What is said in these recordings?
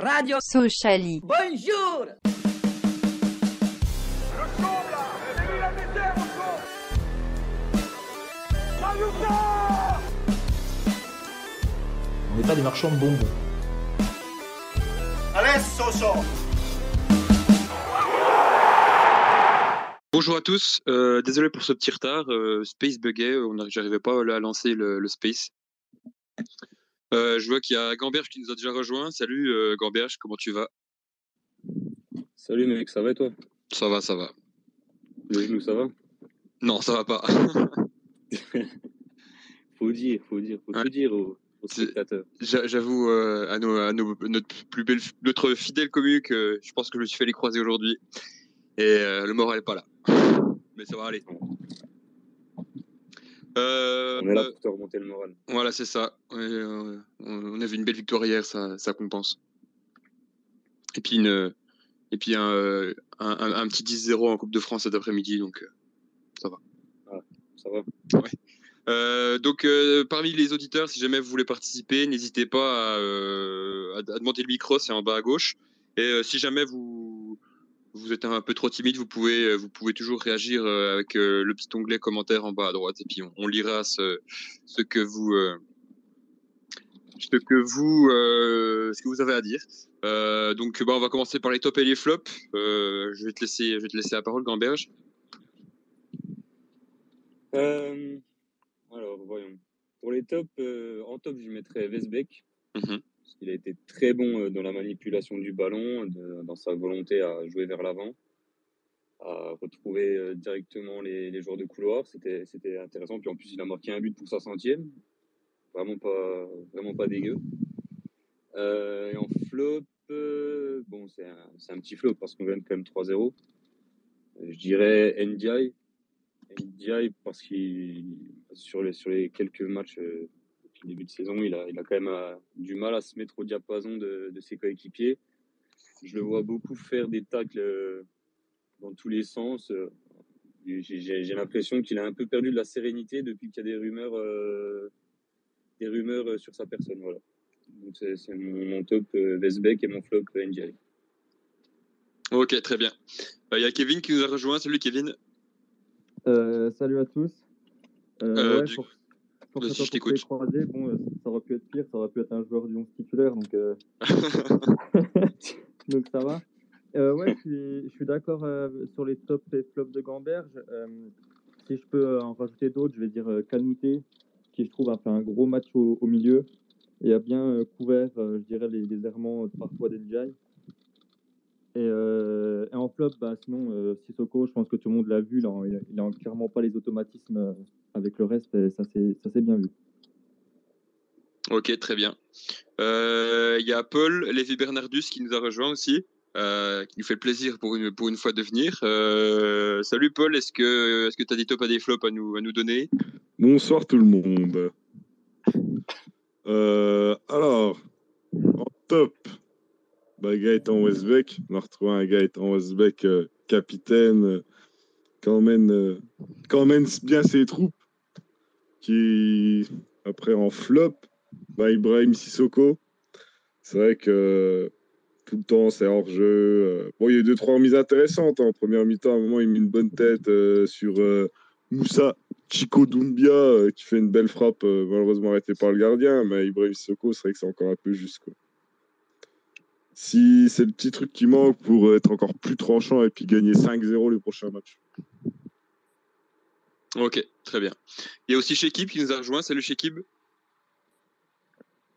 Radio Sociali. Bonjour On n'est pas des marchands de bonbons. Bonjour à tous, euh, désolé pour ce petit retard, euh, Space buguait, on n'arrivait pas à lancer le, le Space. Euh, je vois qu'il y a Gamberge qui nous a déjà rejoint. Salut euh, Gamberge, comment tu vas? Salut mec, ça va et toi? Ça va, ça va. Le genou, ça va? Non, ça va pas. Faut dire, faut dire, faut Ouais. tout dire aux, spectateurs. J'a- J'avoue euh, à, nos, à nos- notre plus belle, notre fidèle commu que je pense que je me suis fait les croiser aujourd'hui. Et euh, le moral est pas là. Mais ça va aller. Euh, On est là pour te remonter le moral. Voilà, c'est ça. Ouais, euh, on on avait une belle victoire hier, ça, ça compense. Et puis, une, et puis un, euh, un, un- un petit 10-0 en Coupe de France cet après-midi. Donc, euh, Ça va euh, donc euh, parmi les auditeurs, si jamais vous voulez participer, n'hésitez pas à, euh, à, à demander le micro, c'est en bas à gauche. Et euh, si jamais vous, vous êtes un peu trop timide, vous pouvez, euh, vous pouvez toujours réagir euh, avec euh, le petit onglet commentaire en bas à droite. Et puis on, on lira ce, ce que vous, ce que vous, ce que vous avez à dire. Euh, donc bah, on va commencer par les tops et les flops. Euh, je vais te laisser, je vais te laisser la parole, Gamberge. Euh, alors, voyons. Pour les tops, en top, je mettrais Vesbeck. Mhm. Parce qu'il a été très bon euh, dans la manipulation du ballon, dans sa volonté à jouer vers l'avant, à retrouver euh, directement les, joueurs de couloir. C'était c'était intéressant. Puis en plus, il a marqué un but pour sa centième. Vraiment pas, vraiment pas dégueu. Euh, et en flop, bon, c'est un, c'est un petit flop parce qu'on gagne quand même 3-0. Euh, Je dirais NDI. NDI parce qu'il sur les sur les quelques matchs depuis le début de saison, il a il a quand même euh, du mal à se mettre au diapason de, de ses coéquipiers. Je le vois beaucoup faire des tacles euh, dans tous les sens. euh, J'ai l'impression qu'il a un peu perdu de la sérénité depuis qu'il y a des rumeurs euh, des rumeurs sur sa personne. Voilà. Donc c'est mon, mon top Vesbeck et mon flop euh, NDI. Ok, très bien. Euh, Il y a Kevin qui nous a rejoint. Salut Kevin. Euh, salut à tous. Euh, Euh, ouais, du- pour, que ça je t'écoute. croisés, bon, euh, ça aurait pu être pire, ça aurait pu être un joueur du 11 titulaire, donc, euh, donc ça va. Euh, ouais, je suis, suis d'accord euh, sur les tops et flops de Gamberge. Euh, si je peux euh, en rajouter d'autres, je vais dire Canouté, qui je trouve a fait un gros match au, au milieu et a bien couvert, je dirais, les, les errements parfois d'Enjai. Et, euh, et en flop, bah, sinon, euh, Sissoko, je pense que tout le monde l'a vu, là, il, a, il a clairement pas les automatismes euh, avec le reste, et ça s'est bien vu. ok, très bien. Euh, Il y a Paul Lévy Bernardus qui nous a rejoint aussi, euh, qui nous fait le plaisir pour une, pour une fois de venir. Euh, salut Paul, est-ce que tu as des tops et des flops à nous, à nous donner? Bonsoir tout le monde. Euh, alors, en top, bah, Gaëtan Westbeck. On a retrouvé un Gaëtan Westbeck euh, capitaine, euh, euh, qui emmène bien ses troupes. Qui, après, en flop, bah, Ibrahim Sissoko. C'est vrai que tout le temps, c'est hors jeu. euh. Bon, il y a eu deux, trois remises intéressantes. hein. En première mi-temps, à un moment, il met une bonne tête sur Moussa Chico Doumbia euh, qui fait une belle frappe, malheureusement arrêtée par le gardien, mais Ibrahim Sissoko, c'est vrai que c'est encore un peu juste. Si c'est le petit truc qui manque pour être encore plus tranchant et puis gagner 5-0 le prochain match. Ok, très bien. Il y a aussi Shekib qui nous a rejoint. Salut Shekib.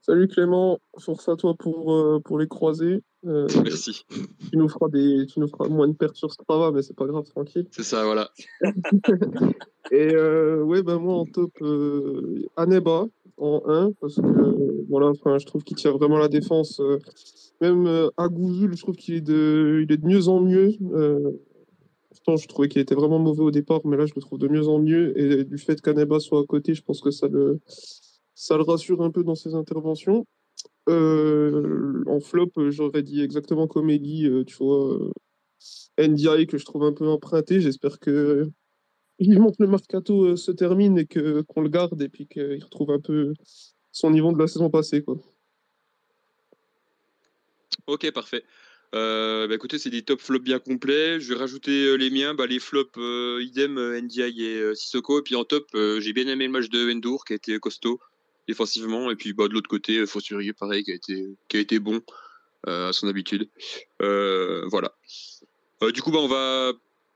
Salut Clément, force à toi pour, euh, pour les croisés. Euh, Merci. tu, nous feras des, tu nous feras moins de pertes sur Strava, mais c'est pas grave, tranquille. C'est ça, voilà. Et euh, ouais, ben moi en top, euh, Aneba en 1, parce que voilà, enfin, je trouve qu'il tire vraiment la défense. Même euh, Agouzul, je trouve qu'il est de, il est de mieux en mieux. Euh, pourtant, je trouvais qu'il était vraiment mauvais au départ, mais là, je le trouve de mieux en mieux. Et du fait qu'Aneba soit à côté, je pense que ça le, ça le rassure un peu dans ses interventions. Euh, en flop, j'aurais dit exactement comme Ellie, euh, tu vois, euh, NDI que je trouve un peu emprunté. J'espère que vivement que le mercato se termine et que qu'on le garde et puis qu'il retrouve un peu son niveau de la saison passée, quoi. Ok, parfait. Euh, bah, écoutez, c'est des top flops bien complets. Je vais rajouter euh, les miens. Bah, les flops, euh, idem, NDI et Sissoko. Et puis en top, j'ai bien aimé le match de Endur qui a été costaud défensivement. Et puis bah, de l'autre côté, Fossurier, pareil, qui a été, qui a été bon à son habitude. Voilà. Du coup, bah, on va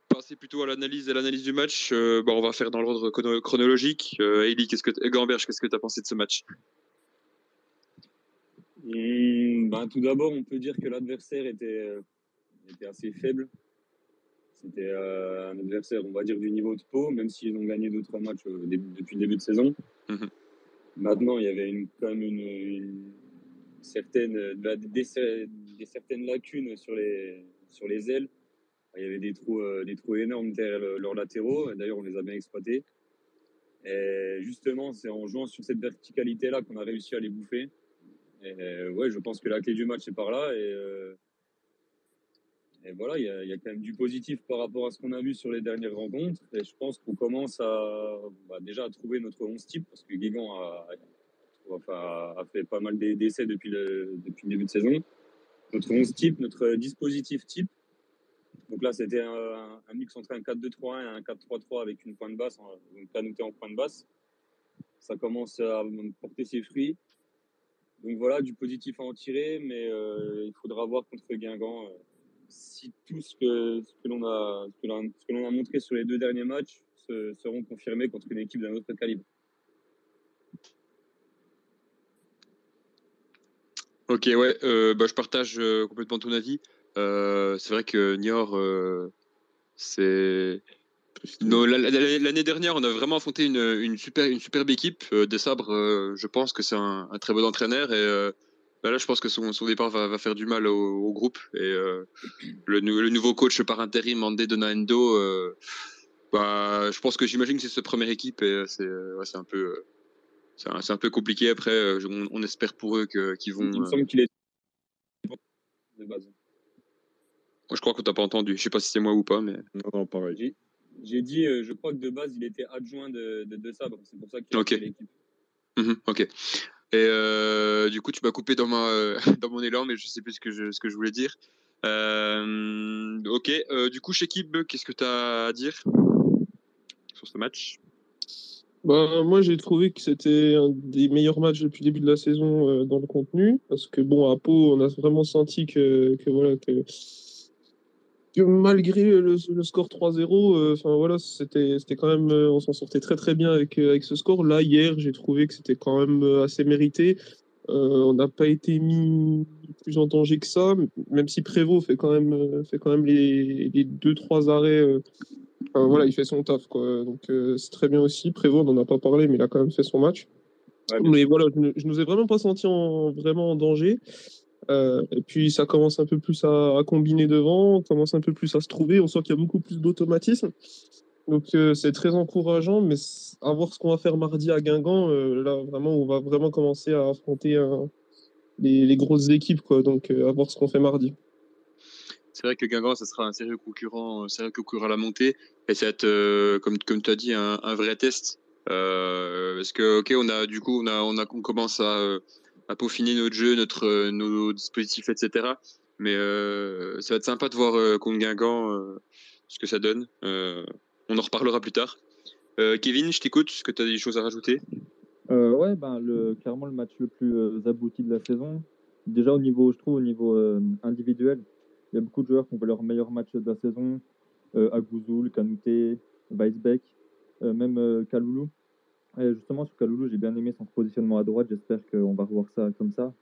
passer plutôt à l'analyse à l'analyse du match. Bah, on va faire dans l'ordre chrono- chronologique. Eli, qu'est-ce que Gamberge, qu'est-ce que tu as pensé de ce match? Hum, ben, tout d'abord, on peut dire que l'adversaire était, euh, était assez faible. C'était euh, un adversaire, on va dire, du niveau de Pau, même s'ils ont gagné deux trois matchs au début- depuis le début de saison. Mhm. Maintenant, il y avait une, quand même une, une certaine, des, des certaines lacunes sur les, sur les ailes. Il y avait des trous, euh, des trous énormes derrière le- leurs latéraux. D'ailleurs, on les a bien exploités. Et justement, c'est en jouant sur cette verticalité-là qu'on a réussi à les bouffer. Et euh, ouais, je pense que la clé du match est par là. Et, euh, et voilà, il y, y a quand même du positif par rapport à ce qu'on a vu sur les dernières rencontres. Et je pense qu'on commence à bah, déjà à trouver notre 11 type parce que Guégan a, a- a fait pas mal d'e- d'essais depuis le, depuis le début de saison. Notre 11 type, notre dispositif type. Donc là, c'était un, un mix entre un 4-2-3-1 et un 4-3-3 avec une pointe basse, en- donc canouté en pointe basse. Ça commence à porter ses fruits. Donc voilà, du positif à en tirer, mais euh, il faudra voir contre Guingamp euh, si tout ce que, ce que l'on a, a montré sur les deux derniers matchs se- seront confirmés contre une équipe d'un autre calibre. Ok, ouais, euh, bah, je partage complètement ton avis. C'est vrai que Niort, c'est. L'année dernière, on a vraiment affronté une, une, super, une superbe équipe. Euh, Des Sabres, euh, je pense que c'est un, un très bon entraîneur. Et euh, bah là, je pense que son, son départ va, va faire du mal au, au groupe. Et euh, le, nou- le nouveau coach par intérim, Andé Donaendo, euh, bah, je pense que j'imagine que c'est sa première équipe. Et c'est ouais, un peu. euh, c'est un, c'est un peu compliqué après. euh, on, on espère pour eux qu'ils vont. Il me euh, semble qu'il est de base. Moi, je crois qu'on t'a pas entendu. Je sais pas si c'est moi ou pas, mais. Non, non, pareil. J'ai- dit, euh, je crois que de base, il était adjoint de, de, de Sabre. C'est pour ça qu'il a Ok. fait l'équipe. Mhm, ok. Et euh, du coup, tu m'as coupé dans, ma, euh, dans mon élan, mais je sais plus ce que je, ce que je voulais dire. Euh, ok. Euh, du coup, chez Kib, qu'est-ce que tu as à dire sur ce match? Bah, moi, j'ai trouvé que c'était un des meilleurs matchs depuis le début de la saison euh, dans le contenu. Parce que, bon, à Pau, on a vraiment senti que, que voilà, que, que malgré le, le score 3-0, euh, enfin voilà, c'était c'était quand même, euh, on s'en sortait très très bien avec, euh, avec ce score. Là, hier, j'ai trouvé que c'était quand même assez mérité. On n'a pas été mis plus en danger que ça, même si Prévost fait quand même, fait quand même les, les deux, trois arrêts. voilà, il fait son taf, quoi. Donc, c'est très bien aussi. Prévost, on n'en a pas parlé, mais il a quand même fait son match. Ouais, Mais voilà, je ne, nous ai vraiment pas senti en, vraiment en danger. Euh, et puis, ça commence un peu plus à, combiner devant, on commence un peu plus à se trouver. On sent qu'il y a beaucoup plus d'automatisme. Donc, euh, c'est très encourageant, mais à voir ce qu'on va faire mardi à Guingamp, euh, là, vraiment, on va vraiment commencer à affronter les, grosses équipes. Donc, à voir ce qu'on fait mardi. C'est vrai que Guingamp, ça sera un sérieux concurrent, un sérieux concurrent à la montée. Et ça va être, comme, comme tu as dit, un, vrai test. Parce que, ok, on a, du coup, on, a, on, commence à, à peaufiner notre jeu, notre, euh, nos dispositifs, etc. Mais euh, ça va être sympa de voir euh, contre Guingamp ce que ça donne. On en reparlera plus tard. Kevin, je t'écoute. Est-ce que tu as des choses à rajouter? Euh, ouais, ben, le, clairement le match le plus abouti de la saison. Déjà au niveau, je trouve, au niveau individuel, il y a beaucoup de joueurs qui ont fait leur meilleur match de la saison. Agouzoul, Kanouté, Weisbeck, même Kaloulou. Justement, sur Kaloulou, j'ai bien aimé son positionnement à droite. J'espère qu'on va revoir ça comme ça.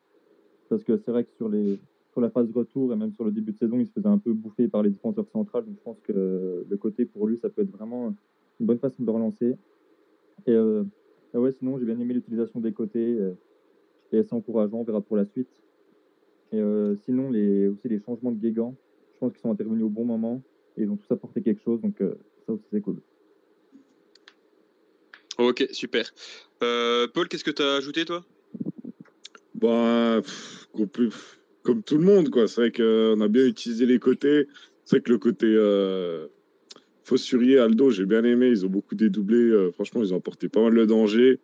Parce que c'est vrai que sur, les, sur la phase retour et même sur le début de saison, il se faisait un peu bouffer par les défenseurs centrales. Donc je pense que le côté pour lui, ça peut être vraiment une bonne façon de relancer. Et euh, ouais, sinon, j'ai bien aimé l'utilisation des côtés. et assez encourageant, on verra pour la suite. Et euh, sinon, les, aussi les changements de Guégan, je pense qu'ils sont intervenus au bon moment et ils ont tous apporté quelque chose. Donc euh, ça aussi, c'est cool. Ok, super. Euh, Paul, qu'est-ce que tu as ajouté, toi? Bah, comme tout le monde, quoi. C'est vrai qu'on a bien utilisé les côtés. C'est vrai que le côté euh, Fossurier, Aldo, j'ai bien aimé. Ils ont beaucoup dédoublé. Euh, franchement, ils ont apporté pas mal de danger.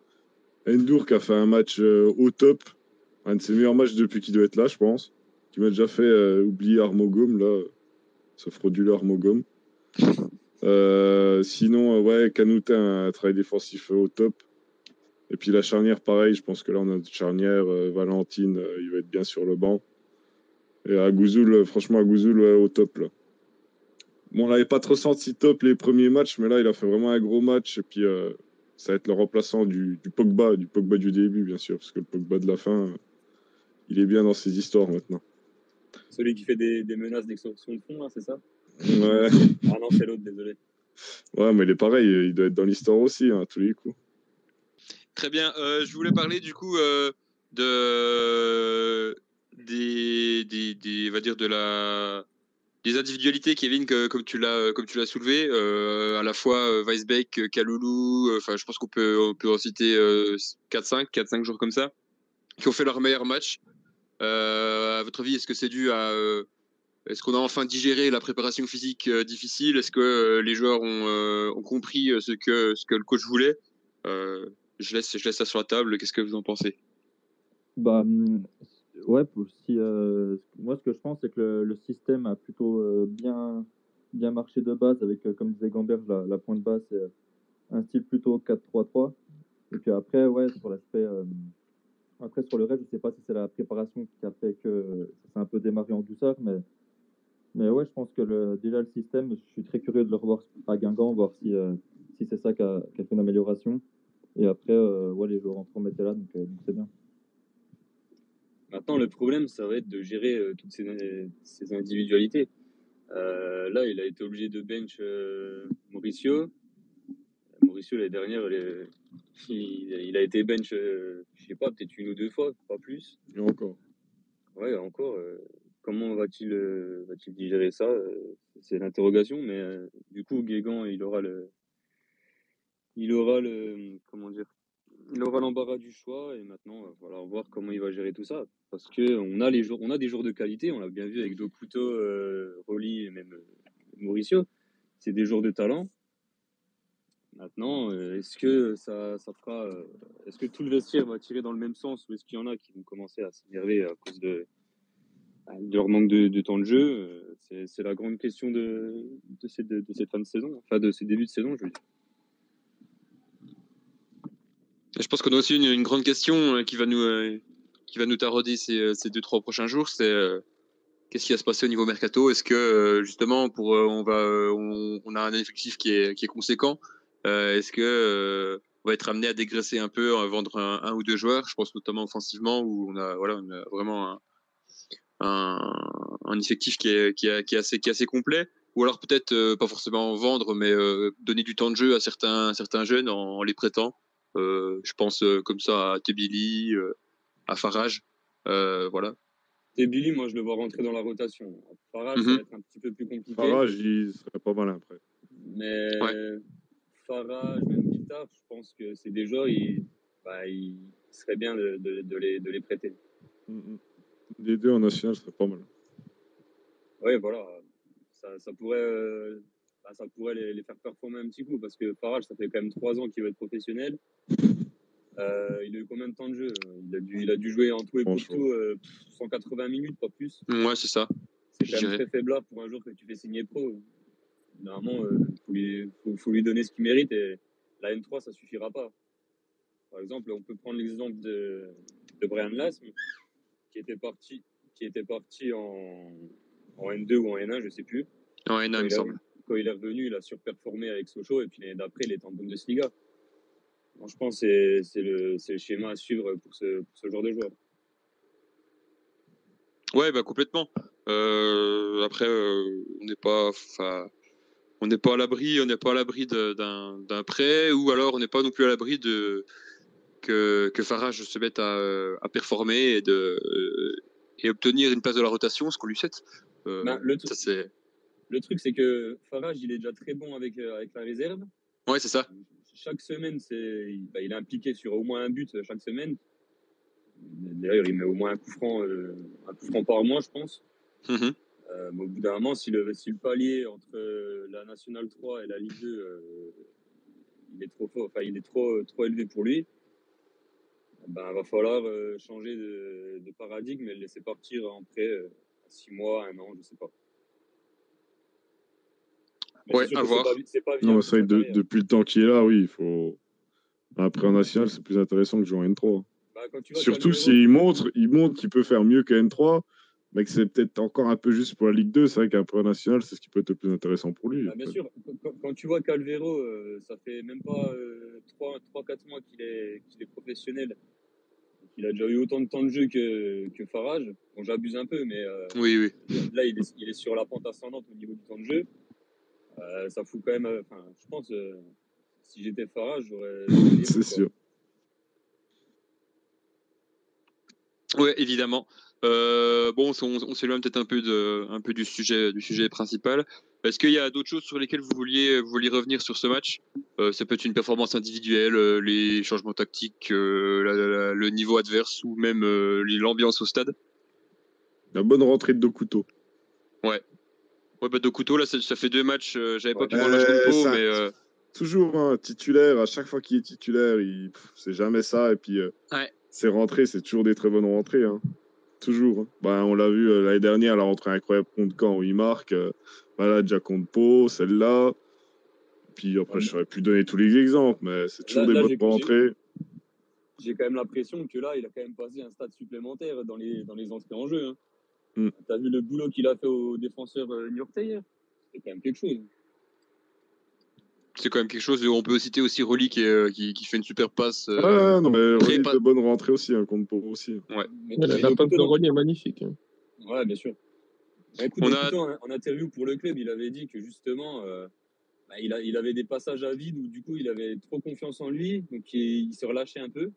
Endur qui a fait un match euh, au top. Un de ses meilleurs matchs depuis qu'il doit être là, je pense. qui m'a déjà fait oublier Armogum, là, ce frauduleux Armogum. Euh, sinon, euh, ouais, Canouté a un travail défensif au top. Et puis la charnière, pareil, je pense que là, on a une charnière. euh, Valentine, euh, il va être bien sur le banc. Et Agouzoul, euh, franchement, Agouzoul, ouais, au top, là. Bon, on l'avait pas trop senti top les premiers matchs, mais là, il a fait vraiment un gros match. Et puis, euh, ça va être le remplaçant du, du Pogba, du Pogba du début, bien sûr, parce que le Pogba de la fin, euh, il est bien dans ses histoires maintenant. Celui qui fait des, menaces d'extorsion de fonds, là, c'est ça? Ouais, Ah non, c'est l'autre, désolé. ouais, mais il est pareil, il doit être dans l'histoire aussi, hein, à tous les coups. Très bien. Euh, je voulais parler du coup euh, de des, des, va dire de la des individualités, Kevin, que, comme tu l'as comme tu l'as soulevé, euh, à la fois euh, Weisbeck, Kaloulou. euh, Enfin, je pense qu'on peut on peut en citer euh, 4-5, 4-5 jours comme ça, qui ont fait leur meilleur match. Euh, à votre avis, est-ce que c'est dû à euh, est-ce qu'on a enfin digéré la préparation physique euh, difficile? Est-ce que euh, les joueurs ont, euh, compris ce que le coach voulait? Je laisse, ça sur la table. Qu'est-ce que vous en pensez? Bah, hum, ouais, moi, ce que je pense, c'est que le, système a plutôt bien, bien marché de base, avec, comme disait Gamberge, la, la pointe basse, c'est un style plutôt 4-3-3. Et puis après, ouais, sur l'aspect. après, sur le reste, je sais pas si c'est la préparation qui a fait que ça s'est un peu démarré en douceur, mais, mais ouais, je pense que le, déjà le système, je suis très curieux de le revoir à Guingamp, voir si, euh, si c'est ça qui a, fait une amélioration. Et après, euh, ouais, les joueurs en forme étaient là, donc euh, c'est bien. Maintenant, le problème, ça va être de gérer euh, toutes ces, ces individualités. Euh, là, il a été obligé de bench euh, Mauricio. Mauricio, l'année dernière, il, est- il- il a été bench, euh, je sais pas, peut-être une ou deux fois, pas plus. Et encore. Ouais, encore. Comment va-t-il euh, va-t-il digérer ça euh, C'est l'interrogation, mais euh, du coup, Guégan, il aura le. Il aura le. Comment dire Il aura l'embarras du choix et maintenant, il va voir comment il va gérer tout ça. Parce que on a, les jours, on a des joueurs de qualité, on l'a bien vu avec Dokuto, euh, Rolly et même Mauricio. C'est des joueurs de talent. Maintenant, est-ce que ça, ça fera. est-ce que tout le vestiaire va tirer dans le même sens ou est-ce qu'il y en a qui vont commencer à s'énerver à cause de, leur manque de, temps de jeu euh, C'est la grande question de, de, cette, fin de saison, enfin de ces débuts de saison, je veux dire. Je pense qu'on a aussi une, grande question euh, qui va nous euh, qui va nous tarauder ces, ces deux trois prochains jours. C'est qu'est-ce qui va se passer au niveau mercato? Est-ce que justement pour on va on, a un effectif qui est qui est conséquent Est-ce que euh, on va être amené à dégraisser un peu, à vendre un, ou deux joueurs? Je pense notamment offensivement où on a voilà vraiment un, un, un effectif qui est, qui, est, qui est assez qui est assez complet. Ou alors peut-être euh, pas forcément en vendre, mais euh, donner du temps de jeu à certains certains jeunes en, en les prêtant. Euh, je pense euh, comme ça à Tebili, euh, à Farage. Euh, voilà. Billy, moi, je le vois rentrer dans la rotation. Farage, ça Mhm. va être un petit peu plus compliqué. Farage, il serait pas mal après. Mais Ouais. Farage, même Guitare, je pense que c'est des joueurs, il, bah, il serait bien de, de, de les, de les prêter. Mhm. Les deux en national, ce serait pas mal. Oui, voilà. Ça, ça pourrait, euh, bah, ça pourrait les, les faire performer un petit coup parce que Farage, ça fait quand même trois ans qu'il va être professionnel. Euh, il a eu combien de temps de jeu? Il a, dû, il a dû jouer en tout et pour tout euh, 180 minutes, pas plus. Ouais, c'est ça. C'est quand même très faiblard pour un jour que tu fais signer pro. Normalement, il faut, lui, faut, faut lui donner ce qu'il mérite et la N3, ça suffira pas. Par exemple, on peut prendre l'exemple de, de Brian Lasme, qui était parti, qui était parti en, en N2 ou en N1, je sais plus. Ouais, non, il me semble. Quand il est revenu, il a surperformé avec Sochaux et puis l'année d'après, il était en Bundesliga. Donc, je pense que c'est- le, schéma à suivre pour ce, pour ce genre de joueur. Ouais, bah complètement. Euh, après, euh, on n'est pas, enfin, on n'est pas à l'abri, on n'est pas à l'abri d'un prêt, ou alors on n'est pas non plus à l'abri de que, que Farage se mette à, à performer et de et obtenir une place de la rotation, ce qu'on lui souhaite. Euh, Ben, le, ça truc, c'est que Farage, il est déjà très bon avec, euh, avec la réserve. ouais, c'est ça. chaque semaine, c'est, il, bah, il est impliqué sur au moins un but euh, chaque semaine. D'ailleurs, il met au moins un coup franc, euh, un coup franc par mois, je pense. Mhm. Euh, mais au bout d'un moment, si le, si le palier entre la Nationale 3 et la Ligue 2, euh, il est trop fort, enfin, il est trop, trop élevé pour lui, ben, va falloir euh, changer de, de paradigme et le laisser partir en prêt euh, six mois, un an, je sais pas. Mais Ouais, à voir. pas pas Non, viable mais pour c'est sa vrai que de- carrière. depuis le temps qu'il est là, oui, il faut. Après, en national, c'est plus intéressant que jouer en N3. Bah, quand tu vois Surtout s'il montre, il montre qu'il peut faire mieux que N3, mais que c'est peut-être encore un peu juste pour la Ligue 2. C'est vrai qu'après en national, c'est ce qui peut être le plus intéressant pour lui. Bah, bien sûr, quand, quand tu vois Calvero, euh, ça fait même pas 3-4 mois qu'il est, qu'il est professionnel. Il a déjà eu autant de temps de jeu que, que Farage. Bon, j'abuse un peu, mais euh, Oui, oui. là, il est, il est sur la pente ascendante au niveau du temps de jeu. Euh, ça fout quand même. euh, Enfin, je pense, euh, si j'étais Farage, j'aurais. C'est sûr. Ouais, évidemment. Euh, bon, on, on s'éloigne peut-être un peu de, un peu du sujet, du sujet principal. Est-ce qu'il y a d'autres choses sur lesquelles vous vouliez, vous vouliez revenir sur ce match? Euh, Ça peut être une performance individuelle, euh, les changements tactiques, euh, la- la- la- le niveau adverse ou même l'ambiance au stade? La bonne rentrée de Dokuto. Ouais, bah, de couteau là, ça, ça fait deux matchs. J'avais pas Ouais. pu voir le match ça- mais Toujours hein, titulaire, à chaque fois qu'il est titulaire, il... c'est jamais ça. Et puis, Ouais. Ses rentrées, c'est toujours des très bonnes rentrées. hein. Toujours. hein. Bah, on l'a vu euh, l'année dernière, la rentrée incroyable contre Caen où il marque. euh, voilà, déjà contre Pau, celle-là. Puis après, Ouais. je saurais plus donner tous les exemples, mais c'est toujours Là- des là, bonnes rentrées. J'ai quand même l'impression que là, il a quand même passé un stade supplémentaire dans les, dans les entrées en jeu. Hein. Mm. T'as vu le boulot qu'il a fait aux défenseurs euh, new-yorkais hier? C'est quand même quelque chose. C'est quand même quelque chose. On peut citer aussi Rolly qui, est, euh, qui, qui fait une super passe. euh, Ah, non, mais Rolly, pas- de bonnes rentrées aussi, hein, contre Pau aussi. Ouais, mais la, la passe de. Rolly est magnifique. hein. Ouais, bien sûr. Bah, écoute, On a- en, en interview pour le club, il avait dit que justement, euh, bah, il, a, il avait des passages à vide où du coup, il avait trop confiance en lui, donc il, il se relâchait un peu.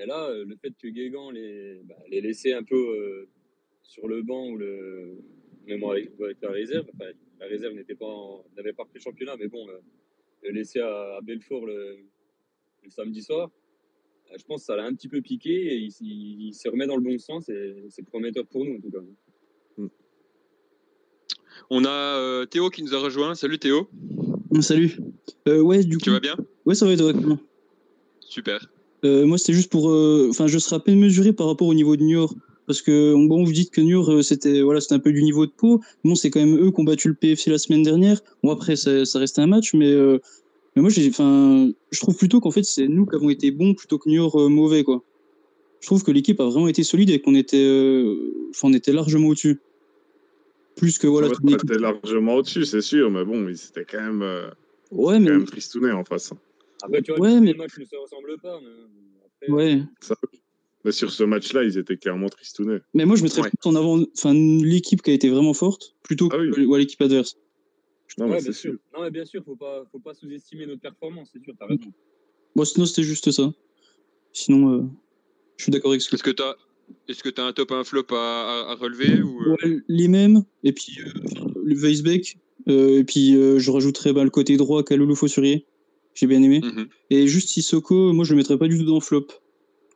Et là, euh, le fait que Guégan les, bah, les laissait un peu euh, sur le banc ou le, même avec, avec la réserve, enfin, la réserve n'était pas en- n'avait pas pris le championnat, mais bon, euh, le laisser à, à Belfort le, le samedi soir, euh, je pense que ça l'a un petit peu piqué et il, il- il se remet dans le bon sens et c'est prometteur pour nous en tout cas. On a euh, Théo qui nous a rejoint. Salut Théo, Salut. Euh, ouais, du coup. tu vas bien? Ouais, ça va être comment Super. Euh, moi, c'était juste pour. euh, Enfin, je serais à peine mesuré par rapport au niveau de Niort. Parce que, bon, vous dites que Niort, euh, c'était voilà, c'était un peu du niveau de Pau. Bon, c'est quand même eux qui ont battu le PFC la semaine dernière. Bon, après, ça, ça restait un match, mais, euh, mais moi, j'ai, enfin, je trouve plutôt qu'en fait, c'est nous qui avons été bons plutôt que Niort euh, mauvais, quoi. Je trouve que l'équipe a vraiment été solide et qu'on était, euh, enfin, on était largement au-dessus. Plus que voilà. L'équipe. C'était largement au-dessus, c'est sûr, mais bon, c'était quand même, euh, Ouais, quand mais. même tristounet en face. Après, tu vois, Ouais, les mais- matchs ne se ressemblent pas. Mais après, Ouais. Mais sur ce match-là, ils étaient clairement tristounets. Mais moi, je mettrais Ouais. plus en avant enfin, l'équipe qui a été vraiment forte plutôt Ah oui. que l'équipe adverse. Non, ouais, mais bien c'est sûr. sûr. Non, mais bien sûr, faut pas, faut pas sous-estimer notre performance, c'est sûr, t'as raison. Bon, sinon, c'était juste ça. Sinon, euh, je suis d'accord avec ce que Est-ce que tu as, est-ce que as un top et un flop à, à- à relever ou, euh, Ouais, les mêmes, et puis euh, le Weisbeck, euh, et puis euh, je rajouterais bah, le côté droit Kaloulou Fossurier, j'ai bien aimé. mhm. Et juste Sissoko, moi je le mettrais pas du tout dans flop.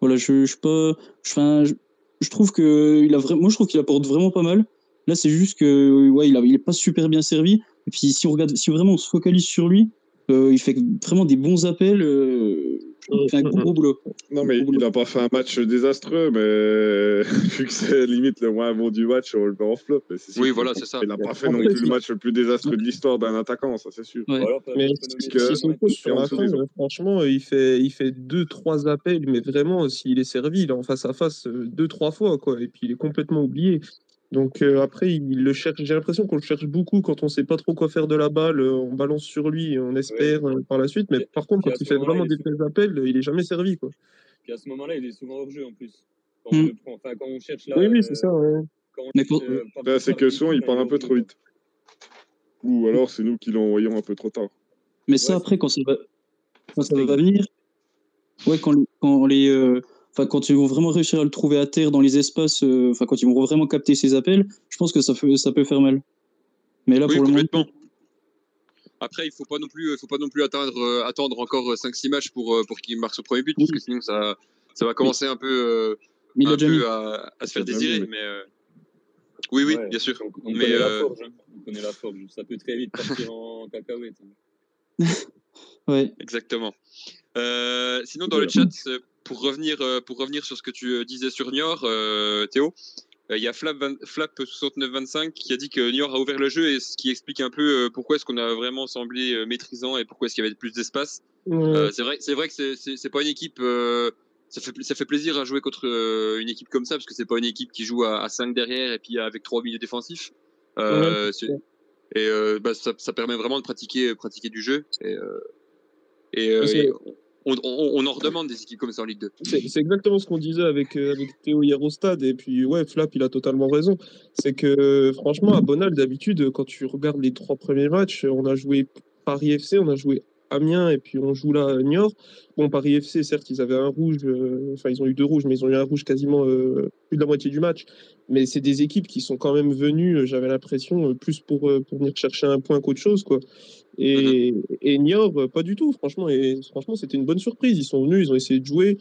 Voilà, je, je pas. je- je, trouve que il a vraiment, moi je trouve qu'il apporte vraiment pas mal. Là, c'est juste que ouais, il, a, il est pas super bien servi. Et puis si on regarde, si vraiment on se focalise sur lui, euh, il fait vraiment des bons appels. euh, fait un gros, boulot. Non, mais il n'a pas fait un match désastreux, mais vu que c'est limite le moins bon du match, on le met en flop. Mais c'est sûr Oui, voilà, c'est ça. Il n'a pas fait non plus le match le plus désastreux de l'histoire d'un attaquant, ça c'est sûr. Franchement, il fait, il fait deux, trois appels, mais vraiment, s'il est servi, il est en face à face euh, deux, trois fois, quoi. Et puis, il est complètement oublié. Donc, euh, après, il le cherche. J'ai l'impression qu'on le cherche beaucoup quand on sait pas trop quoi faire de la balle. euh, On balance sur lui et on espère euh, par la suite. Mais par contre, quand il fait vraiment des belles appels, il est jamais servi, quoi. Puis à ce moment-là, il est souvent hors jeu en plus. Quand, Mm. on, le prend, enfin, quand on cherche là. Oui, oui, c'est ça. ouais. Euh, Là, c'est que souvent, il par- part un est peu trop vite. Ou alors, c'est nous qui l'envoyons un peu trop tard. Mais ça, Ouais, après, quand ça va, quand ça c'est- va venir, ouais, quand, quand les, euh, enfin, quand ils vont vraiment réussir à le trouver à terre dans les espaces, euh, enfin, quand ils vont vraiment capter ses appels, je pense que ça, fait, ça peut faire mal. Mais là, Oui, pour le moment, complètement. Après, il faut pas non plus, faut pas non plus attendre, euh, attendre encore 5-6 matchs pour, euh, pour qu'il marque son premier but, Oui. parce que sinon ça, ça va commencer un peu, euh, un peu à, à se faire désirer. Mais euh, oui, oui, Ouais, bien sûr. On, on Mais, connaît euh, la forge. hein. On connaît la forge. Ça peut très vite partir en cacahuète. Ouais. Exactement. Euh, sinon, dans le chat, euh, pour revenir, euh, pour revenir sur ce que tu euh, disais sur Niort, euh, Théo, Il y a Flap, 20 Flap 6925 qui a dit que Niort a ouvert le jeu et ce qui explique un peu pourquoi est-ce qu'on a vraiment semblé maîtrisant et pourquoi est-ce qu'il y avait plus d'espace. Euh, c'est vrai, c'est vrai que c'est- pas une équipe. euh, ça fait, ça fait plaisir à jouer contre euh, une équipe comme ça parce que c'est pas une équipe qui joue à, à 5 derrière et puis avec trois milieux défensifs. Et bah, ça, ça permet vraiment de pratiquer, pratiquer du jeu. Et, et, Ouais, c'est- et on, en redemande des équipes comme ça en Ligue 2. C'est exactement ce qu'on disait avec, euh, Théo hier au stade. Et puis, ouais, Flap, il a totalement raison. C'est que, franchement, à Bonal, d'habitude, quand tu regardes les trois premiers matchs, on a joué Paris FC, on a joué Amiens, et puis on joue là à Niort. Bon, Paris FC, certes, ils avaient un rouge, euh, enfin, ils ont eu deux rouges, mais ils ont eu un rouge quasiment euh, plus de la moitié du match. Mais c'est des équipes qui sont quand même venues, euh, j'avais l'impression, euh, plus pour, euh, pour venir chercher un point qu'autre chose, quoi. Et, et Niort, pas du tout, franchement. Et franchement, c'était une bonne surprise. Ils sont venus, ils ont essayé de jouer.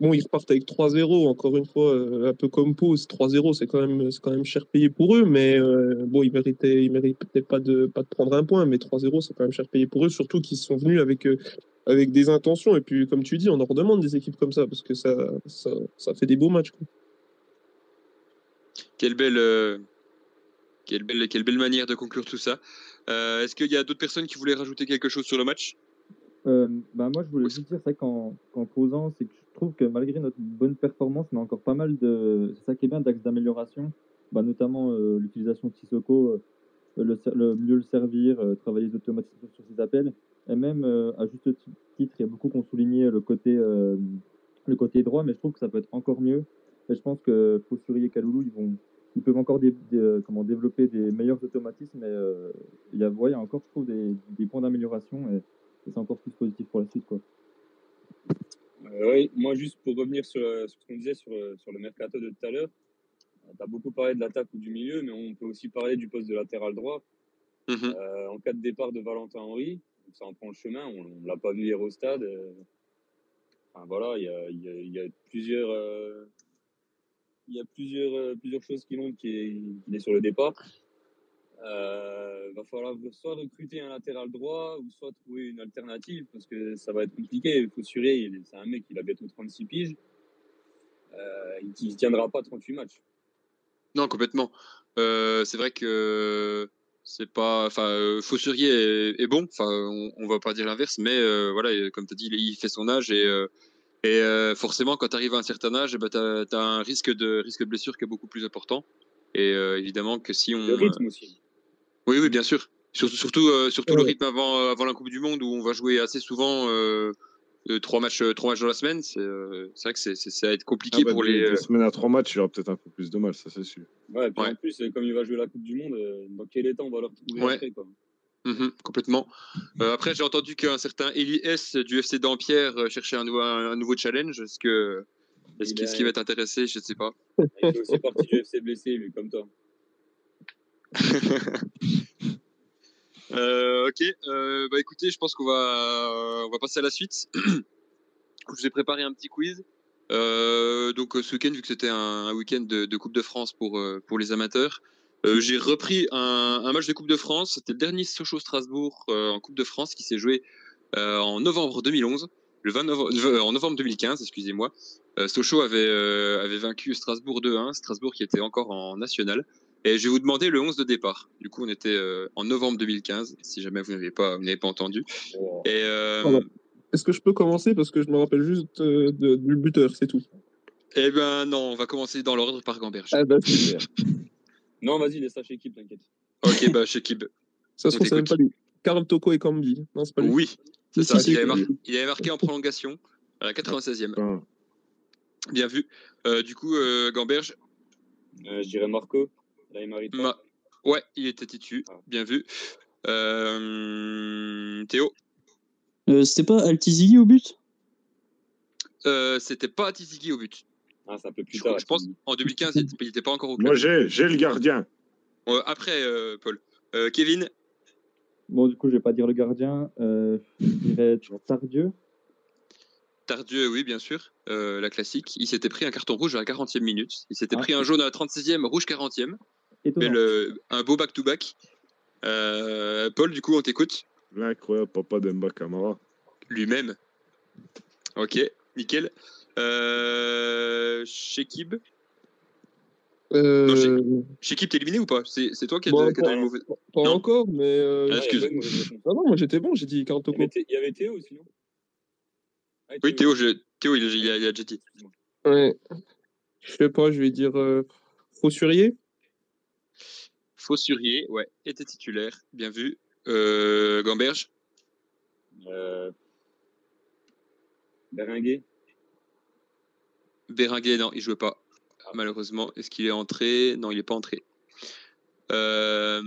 Bon, ils repartent avec 3-0, encore une fois, un peu comme pause. 3-0, c'est quand même, quand même cher payé pour eux, mais euh, bon, ils méritaient, ils méritaient pas de, pas de prendre un point, mais 3-0, c'est quand même cher payé pour eux, surtout qu'ils sont venus avec, euh, avec des intentions. Et puis, comme tu dis, on en redemande des équipes comme ça, parce que ça, ça, ça fait des beaux matchs. quoi. Quelle belle, euh, quelle belle, quelle belle manière de conclure tout ça. Euh, Est-ce qu'il y a d'autres personnes qui voulaient rajouter quelque chose sur le match? Euh, bah moi, je voulais juste dire ça qu'en qu'en posant, c'est que je trouve que malgré notre bonne performance, on a encore pas mal de. C'est ça qui est bien d'axes d'amélioration, bah, notamment euh, l'utilisation de Sissoko, euh, le, mieux le servir, travailler les automatismes sur ses appels, et même à juste ti- titre, il y a beaucoup qui ont souligné le côté, le côté droit, mais je trouve que ça peut être encore mieux. Et je pense que Fossuri et Kaloulou, ils vont. Ils peuvent encore comment, développer des meilleurs automatismes. Et, euh, il y a, ouais, il y a encore, je trouve, des, des points d'amélioration. Et, et c'est encore plus positif pour la suite. Quoi. Euh, oui, moi, juste pour revenir sur, euh, sur ce qu'on disait sur, sur le mercato de tout à l'heure, tu as beaucoup parlé de l'attaque ou du milieu, mais on peut aussi parler du poste de latéral droit. Mhm. Euh, en cas de départ de Valentin Henry, ça en prend le chemin, on ne l'a pas vu hier au stade. euh, enfin, voilà, il y a, il y a- il y a plusieurs, euh, il y a plusieurs, euh, plusieurs choses qui montrent qu'il est, qu'il est sur le départ. Euh, va falloir soit recruter un latéral droit ou soit trouver une alternative parce que ça va être compliqué. Il il- c'est un mec qui a bientôt 36 piges. Euh, il ne tiendra pas 38 matchs. Non, complètement. C'est vrai que c'est pas, enfin, Faussurier est, bon. Enfin, on, on va pas dire l'inverse, mais voilà, comme tu as dit, il, il fait son âge et et euh, forcément, quand tu arrives à un certain âge, ben, tu as, un risque de risque de blessure qui est beaucoup plus important. Et euh, évidemment que si on Le rythme aussi. Oui, oui, bien sûr. Surtout, surtout, euh, surtout le rythme avant, avant la Coupe du Monde où on va jouer assez souvent euh, euh, trois matchs, trois matchs dans la semaine. C'est euh, c'est vrai que c'est, ça va être compliqué Ah bah, pour les. des euh, semaines à trois matchs, il y aura peut-être un peu plus de mal, ça c'est sûr. Ouais, et puis Ouais. en plus, comme il va jouer la Coupe du Monde, dans quel état on va le retrouver Ouais. après quoi. Mhm, complètement. Euh, après, j'ai entendu qu'un certain Eli S du FC Dampierre euh, cherchait un, nouveau- un, nouveau challenge. Est-ce que est-ce Il qu'il, a- est-ce qu'il va être intéressé Je ne sais pas. Il fait aussi partie du FC blessé, lui, comme toi. Euh, ok, euh, bah écoutez, je pense qu'on va, on va passer à la suite. je vous ai préparé un petit quiz. Donc ce week-end, vu que c'était un, un week-end de, de Coupe de France pour, pour les amateurs, euh, j'ai repris un, un match de Coupe de France. C'était le dernier Sochaux-Strasbourg euh, en Coupe de France qui s'est joué euh, en novembre 2011, le 20 novembre, euh, en novembre 2015, excusez-moi. Sochaux avait, avait vaincu Strasbourg 2-1, Strasbourg qui était encore en national. Et je vais vous demander le 11 de départ. Du coup, on était en novembre 2015, si jamais vous n'avez pas, vous n'avez pas entendu. Et. Est-ce que je peux commencer? Parce que je me rappelle juste de- du buteur, c'est tout. eh ben non, on va commencer dans l'ordre par Gamberge. Ah super. Non, vas-y, laisse ça chez équipe, t'inquiète. Ok, bah Shekib. Ça se trouve, c'est même pas lui. Karl Toko et Kambi. Non, c'est pas lui. Oui, c'est ça. si, Il avait, si. mar- il avait marqué en prolongation à la 96e. Enfin, Bien vu. Euh, du coup, euh, Gamberge, Euh, je dirais Marco. Là, il m'arrive pas. ma- ouais, il était titu. Ah. Bien vu. Euh, Théo, Euh, C'était pas Altizigi au but? Euh, c'était pas Tiziki au but. Ah, c'est un peu plus Je, tard. je pense en 2015, il était- il n'était pas encore au club. moi j'ai j'ai le gardien. Euh, après, euh, Paul. Euh, Kevin, Bon, du coup, je vais pas dire le gardien. Euh, je dirais Tardieu. Tardieu, oui, bien sûr, euh, la classique. Il s'était pris un carton rouge à la 40e minute. Il s'était Ah. pris un jaune à la 36e, rouge 40e. Mais le, un beau back-to-back. Euh, Paul, du coup, on t'écoute. L'incroyable papa d'Emba Camara. Lui-même. Ok, nickel. Euh, Shekib, Euh, t'es éliminé ou pas? C'est c'est toi qui as Bon, donné le mauvais. pas Non. encore, mais. euh, Ah, excuse. Ah non, moi j'étais bon, j'ai dit 40 Il y avait Thé- il y avait Théo aussi, non? Ah, Oui, Théo, je- Théo il, il, a, il a déjà dit. Ouais. Je sais pas, je vais dire euh, Faussurier. Faussurier, ouais, était titulaire, bien vu. Euh, Gamberge, Euh, Berenguer. Béringuet, non, il jouait pas, malheureusement. Est-ce qu'il est entré? Non, il n'est pas entré. Euh,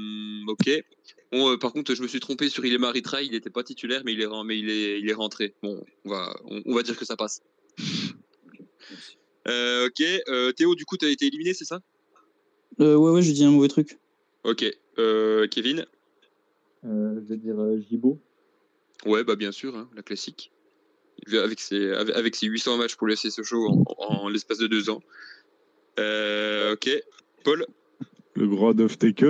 ok. Bon, euh, par contre, je me suis trompé sur Ilema Ritra, il n'était pas titulaire, mais il est, mais il est, il est rentré. Bon, on va, on, on va dire que ça passe. Euh, ok, euh, Théo, du coup, tu as été éliminé, c'est ça? Euh, ouais, ouais, j'ai dit un mauvais truc. Ok. Euh, Kevin? Euh, je vais dire euh, Gibaud. Ouais, bah bien sûr, hein, la classique. Avec ses, avec, ses 800 matchs pour le FC Sochaux en, en l'espace de deux ans. Euh, ok. Paul? Le grand Adolphe Teke.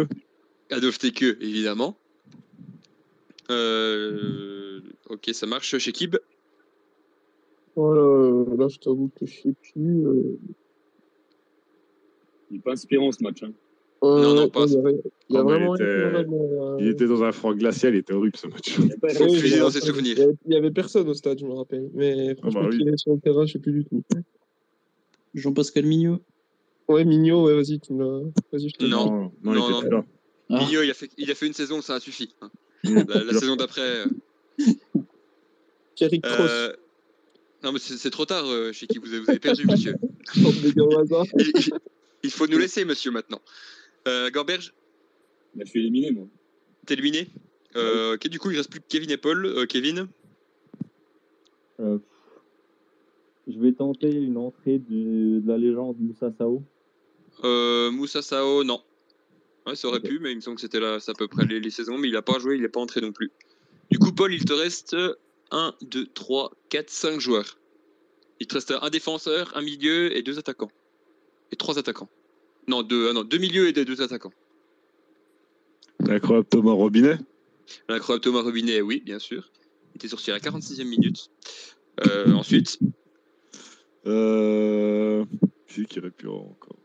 Adolphe Teke, évidemment. Euh, ok, ça marche. Chez Kib Voilà, euh, là je t'avoue que je sais plus. euh, Il n'est pas inspirant ce match. Hein. Non, non, ouais, pas Il y a, il y a vraiment il était- vraiment, euh, Il était dans un froid glacial, il était horrible ce match. Il y a pas oui, Faut je fouiller me dans ses rappelle. souvenirs. Il y avait- Il y avait personne au stade, je me rappelle. Mais franchement, bah oui. qui est sur le terrain, je sais plus du tout. Jean-Pascal Mignot. Ouais, Mignot, ouais, vas-y, tu me l'as. Vas-y, je te Non. non, non, il Non, non. Ah. Mignot, il a, fait, il a fait une saison, ça a suffi. hein. Il La, saison d'après. euh, Eric Cross, euh, non, mais c'est trop tard euh, chez qui vous avez, vous avez perdu, monsieur. Il, il- il faut nous laisser, monsieur, maintenant. Euh, Gamberge, Bah, je suis éliminé, moi. t'es éliminé euh, Ok, du coup, il reste plus que Kevin et Paul. Euh, Kevin Euh, je vais tenter une entrée du- de la légende Moussa Sao. Euh, Moussa Sao, non. Ouais, ça aurait pu, mais il me semble que c'était là, c'est à peu près les, les saisons, mais il n'a pas joué, il n'est pas entré non plus. Du coup, Paul, il te reste 1, 2, 3, 4, 5 joueurs. Il te reste un défenseur, un milieu et deux attaquants. Et trois attaquants. Non, deux, non, deux milieux et deux, deux attaquants. L'incroyable Thomas Robinet. L'incroyable Thomas Robinet, oui, bien sûr. Il était sorti à la 46e minute. Euh, ensuite, Euh... Qui qui aurait pu encore?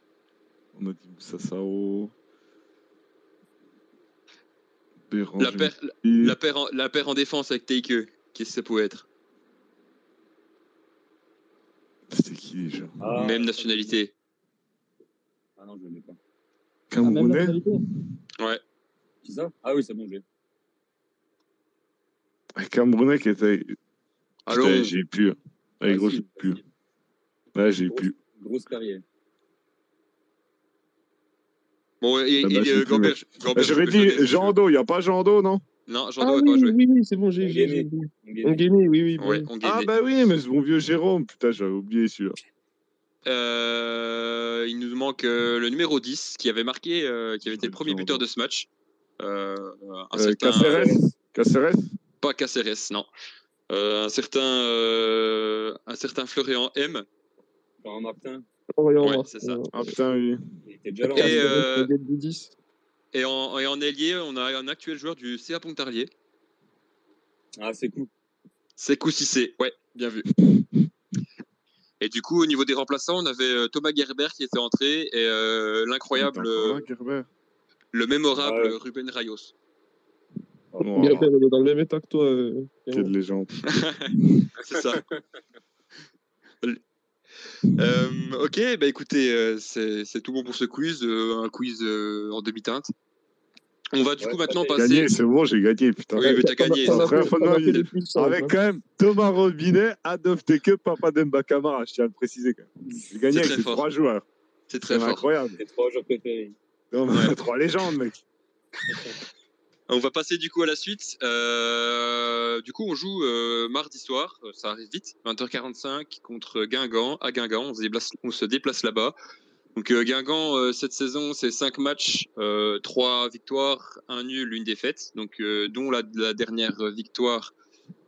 On a dit Moussa Sao. Béranger. la paire, la, paire en, la paire en défense avec Teike, qu'est-ce que ça pouvait être? C'était qui déjà? Ah, Même nationalité. Non, je ne l'ai pas. Ah, Camerounais Ouais. Qui ça? Ah oui, c'est bon, j'ai. Un Camerounais qui était. Putain, J'ai plus. Allez, Ah, gros, si, j'ai si. Ouais, j'ai Grosse- plus. Grosse carrière. Bon, et, Ah bah, Gamberge- Ah, Gamberge, J'aurais dit choisir. Jean Do, il n'y a pas Jean Do, non? Non, Jean Ah oui, pas joué. oui, oui, c'est bon, j'ai. j'ai- Gagné. j'ai- On gagne. On gagnait, oui, oui. Ouais, on Ah bah oui, mais ce bon vieux Jérôme, putain, j'avais oublié celui-là. Euh, il nous manque euh, le numéro 10 qui avait marqué, euh, qui avait été le premier buteur de ce match. Euh, un Euh, certain. Caceres Caceres Pas Caceres, non. Euh, un certain, euh, un certain Florian M. Florent Martin, Florian Ouais, c'est ça. Ah putain, oui. il était déjà là. Et, Caceres, euh, le du 10. Et en, et en ailier, on a un actuel joueur du CA Pontarlier. Ah, c'est cool. C'est Cissé, ouais, bien vu. Et du coup, au niveau des remplaçants, on avait euh, Thomas Gerber qui était entré et euh, l'incroyable, euh, Gerber le mémorable Ah ouais. Ruben Rayos. Oh, est dans le même état que toi. euh, Quelle légende. C'est ça. Euh, ok, bah écoutez, c'est tout bon pour ce quiz, un quiz en demi-teinte. On va du Ouais, coup ça maintenant passer. Gagné, c'est bon, j'ai gagné, putain. Oui, mais t'as gagné. Dire. les plus simples, Avec hein. quand même Thomas Robinet, Adolphe Teke, Papa Demba Camara, je tiens à le préciser quand même. J'ai gagné C'est avec ces trois joueurs. C'est très C'est fort. incroyable. Les trois joueurs préférés. Trois légendes, mec. On va passer du coup à la suite. Euh, du coup, on joue euh, mardi soir, euh, ça arrive vite, 20h45 contre Guingamp à Guingamp. On se déplace, on se déplace là-bas. Donc euh, Guingamp euh, cette saison, c'est 5 matchs, euh, 3 victoires, un nul, une défaite. Donc euh, dont la, la dernière victoire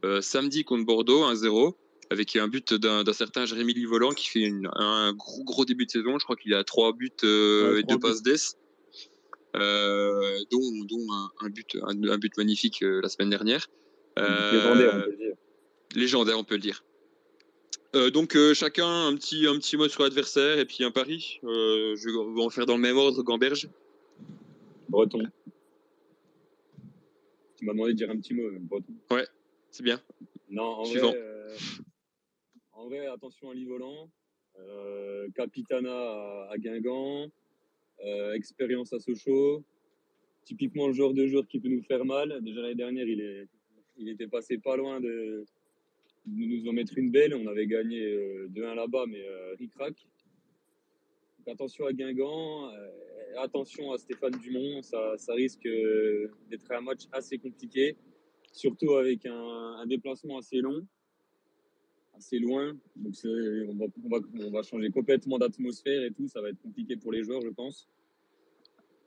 euh, samedi contre Bordeaux 1-0 avec un but d'un certain Jérémy Livolant qui fait une- un gros gros début de saison. Je crois qu'il a trois buts euh, Ouais, et deux passes d'ess. Euh, dont, dont un, un but, un, un but magnifique euh, la semaine dernière. Euh, Légendaire, on peut le dire. légendaire, on peut le dire. Euh, donc euh, chacun un petit, un petit mot sur l'adversaire et puis un pari. Euh, je vais en faire dans le même ordre, Gamberge. Breton. Tu m'as demandé de dire un petit mot, Breton. C'est bien. Non, en Suivant. vrai, en vrai, attention à l'Ivolant. Capitana à, à Guingamp. Expérience à Sochaux. Typiquement le genre de joueur qui peut nous faire mal. Déjà l'année dernière, il, est, il était passé pas loin de, de nous en mettre une belle. On avait gagné euh, 2-1 là-bas, mais euh, ric-rac. Attention à Guingamp. euh, attention à Stéphane Dumont. Ça, ça risque euh, d'être un match assez compliqué surtout avec un, déplacement assez long, assez loin. Donc on va, changer complètement d'atmosphère et tout, ça va être compliqué pour les joueurs, je pense.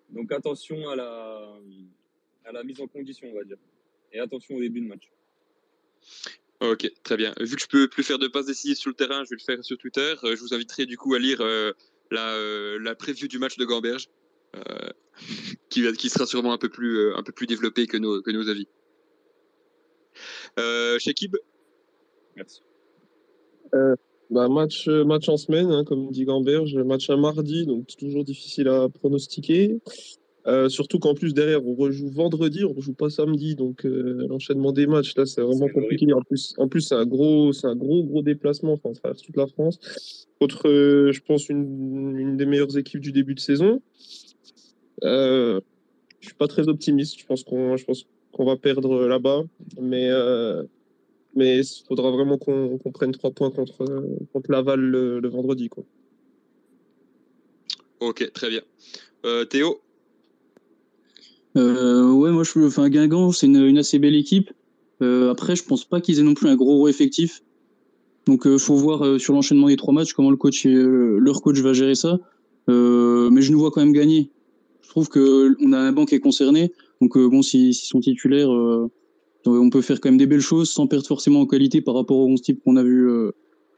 Donc attention à la mise en condition, on va dire. Et attention au début de match. Ok, très bien. Vu que je peux plus faire de passes décisives sur le terrain, je vais le faire sur Twitter. Euh, je vous inviterai du coup à lire euh, la, euh, la preview du match de Gamberge, euh, qui, sera sûrement un peu plus, euh, un peu plus développée que nos, que nos avis. Euh, Shekib Merci. Bah, match, match en semaine, hein, comme dit Gamberge, match un mardi, donc c'est toujours difficile à pronostiquer. Euh, surtout qu'en plus derrière on rejoue vendredi, on rejoue pas samedi, donc euh, l'enchaînement des matchs là c'est vraiment compliqué. En plus, en plus c'est un gros, c'est un gros gros déplacement, enfin, on traverse toute la France. Contre, euh, je pense une, une des meilleures équipes du début de saison. Euh, je suis pas très optimiste. Je pense qu'on, je pense qu'on va perdre là-bas, mais mais il faudra vraiment qu'on prenne trois points contre contre Laval le, le vendredi quoi. Ok, très bien. Euh, Théo? Euh, ouais, moi, je, enfin, Guingamp, c'est une, une assez belle équipe. Euh, après, je pense pas qu'ils aient non plus un gros effectif. Donc, euh, faut voir euh, sur l'enchaînement des trois matchs comment le coach, euh, leur coach va gérer ça. Euh, mais je nous vois quand même gagner. Je trouve que on a un banc qui est concerné. Donc, bon, s'ils s'ils sont titulaires, on peut faire quand même des belles choses sans perdre forcément en qualité par rapport au 11 type qu'on a vu,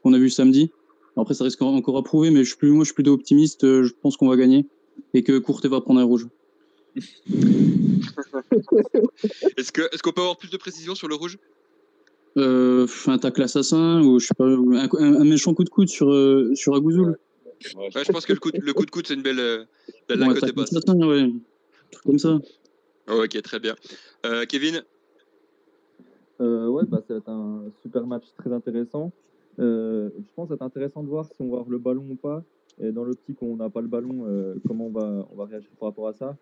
qu'on a vu samedi. Après, ça reste encore à prouver, mais je suis moi, je suis plutôt optimiste. Je pense qu'on va gagner et que Courte va prendre un rouge. Est-ce qu'on peut avoir plus de précision sur le rouge? Euh, un tacle assassin ou je sais pas ou un, un- un méchant coup de coude sur euh, sur Agouzoul. Ouais, Ouais, je pense que le coup de, le coup de coude c'est une belle euh, la, Bon, tacle basse. assassin, ouais. Comme ça. Ok, très bien. Euh, Kevin? Euh, ouais, bah, ça va être un super match très intéressant. Euh, je pense que ça va être intéressant de voir si on va avoir le ballon ou pas. Et dans l'optique où on n'a pas le ballon, euh, comment on va, on va réagir par rapport à ça.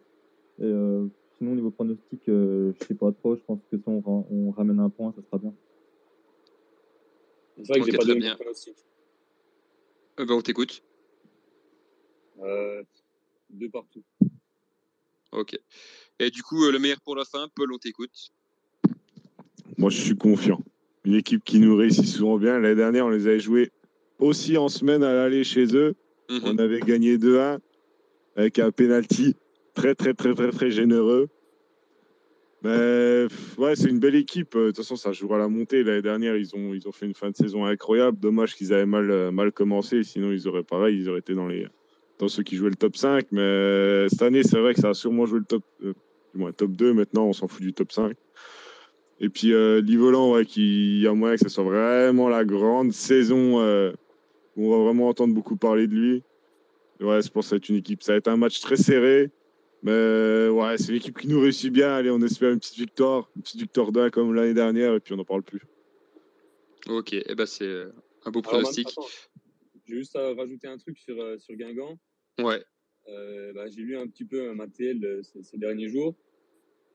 Et, euh, sinon, au niveau pronostic, euh, je sais pas trop. Je pense que si on, ra- on ramène un point, ça sera bien. C'est vrai que Ok, j'ai pas donné bien. pronostic. euh, bah, On t'écoute. Euh, deux partout. Ok. Et du coup, euh, le meilleur pour la fin, Paul, on t'écoute. Moi, je suis confiant. Une équipe qui nous réussit souvent bien. L'année dernière, on les avait joués aussi en semaine à l'aller chez eux. Mhm. On avait gagné 2-1 avec un penalty très, très, très, très, très généreux. Mais ouais, c'est une belle équipe. De toute façon, ça jouera à la montée. L'année dernière, ils ont, ils ont fait une fin de saison incroyable. Dommage qu'ils avaient mal, euh, mal commencé. Sinon, ils auraient pareil. Ils auraient été dans, les, dans ceux qui jouaient le top 5. Mais euh, cette année, c'est vrai que ça a sûrement joué le top, euh, du moins, top 2. Maintenant, on s'en fout du top 5. Et puis, euh, Livolan, ouais, qui, il y a moyen que ce soit vraiment la grande saison où on va vraiment entendre beaucoup parler de lui. Ouais, je pense que ça être une équipe. Ça va être un match très serré. Mais ouais, c'est une équipe qui nous réussit bien. Allez, on espère une petite victoire. Une petite victoire d'un comme l'année dernière. Et puis, on n'en parle plus. Ok, et ben c'est euh, un beau pronostic. J'ai juste à rajouter un truc sur, euh, sur Guingamp. Ouais. Euh, bah, j'ai lu un petit peu Mattel euh, ces, ces derniers jours.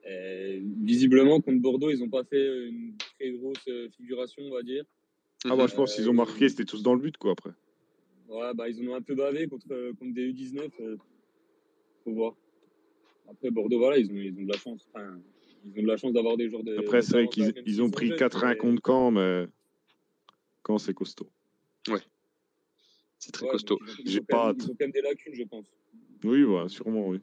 Et visiblement, contre Bordeaux, ils n'ont pas fait une très grosse euh, figuration, on va dire. Ah, bah, Mhm. je pense qu'ils ont marqué. C'était tous dans le but, quoi, après. Ouais, bah, ils en ont un peu bavé contre, euh, contre des U19. euh, faut voir. Après, Bordeaux, voilà, ils ont, ils ont de la chance. Enfin, ils ont de la chance d'avoir des joueurs de. Après, c'est vrai qu'ils ils ont pris jeunes, 4-1 mais- contre Caen. Mais Caen, c'est costaud. C'est très Ouais, costaud. donc ils ont- ils J'ai pas. Ils ont quand même des lacunes, je pense. Oui, voilà, sûrement, oui.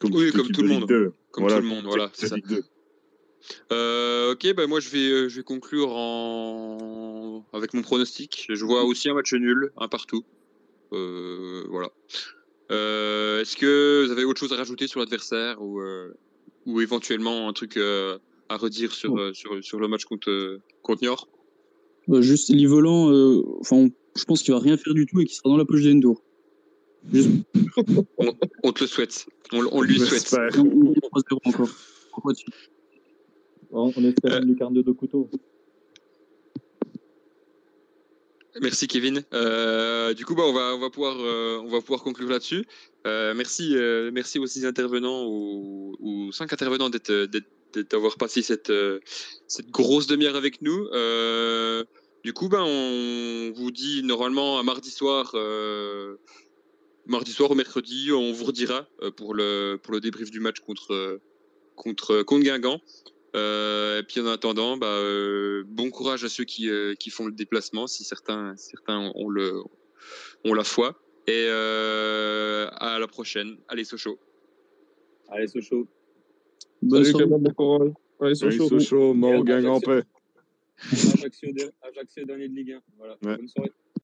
Comme Oui, comme tout le de monde. Ligue 2. Comme Voilà, tout le monde, voilà, c'est ça. Ligue 2. Euh, ok, bah moi je vais, euh, je vais conclure en... avec mon pronostic. Je vois aussi un match nul, un partout. Euh, voilà. Euh, Est-ce que vous avez autre chose à rajouter sur l'adversaire ou, euh, ou éventuellement un truc euh, à redire sur, sur, sur le match contre, contre Niort? Bah, juste Livolan, euh, enfin, je pense qu'il va rien faire du tout et qu'il sera dans la poche d'Endo. On, on te le souhaite. On, on lui souhaite. On- on- on- 3-0 encore. Pourquoi tu- On on espère Euh. une lucarne de deux couteaux. Merci Kevin. Euh, du coup, bah, on va on va pouvoir euh, on va pouvoir conclure là-dessus. Euh, merci euh, merci aux six intervenants aux cinq intervenants d'avoir passé cette grosse demi-heure avec nous. Du coup, ben on vous dit normalement à mardi soir. Mardi soir ou mercredi, on vous redira pour le débrief du match contre contre contre Guingamp. Euh, et puis en attendant, bah, euh, bon courage à ceux qui, euh, qui font le déplacement, si certains, certains ont, le, ont la foi. Et euh, à la prochaine. Allez, Sochaux. Allez, Sochaux. Bonne Salut, soirée. Bon courage. Allez, Allez, Sochaux. Sochaux, mort Et au gang en Ajaccio. paix. Ajaccio, de- Ajaccio dernier de Ligue 1. Voilà. Ouais. Bonne soirée.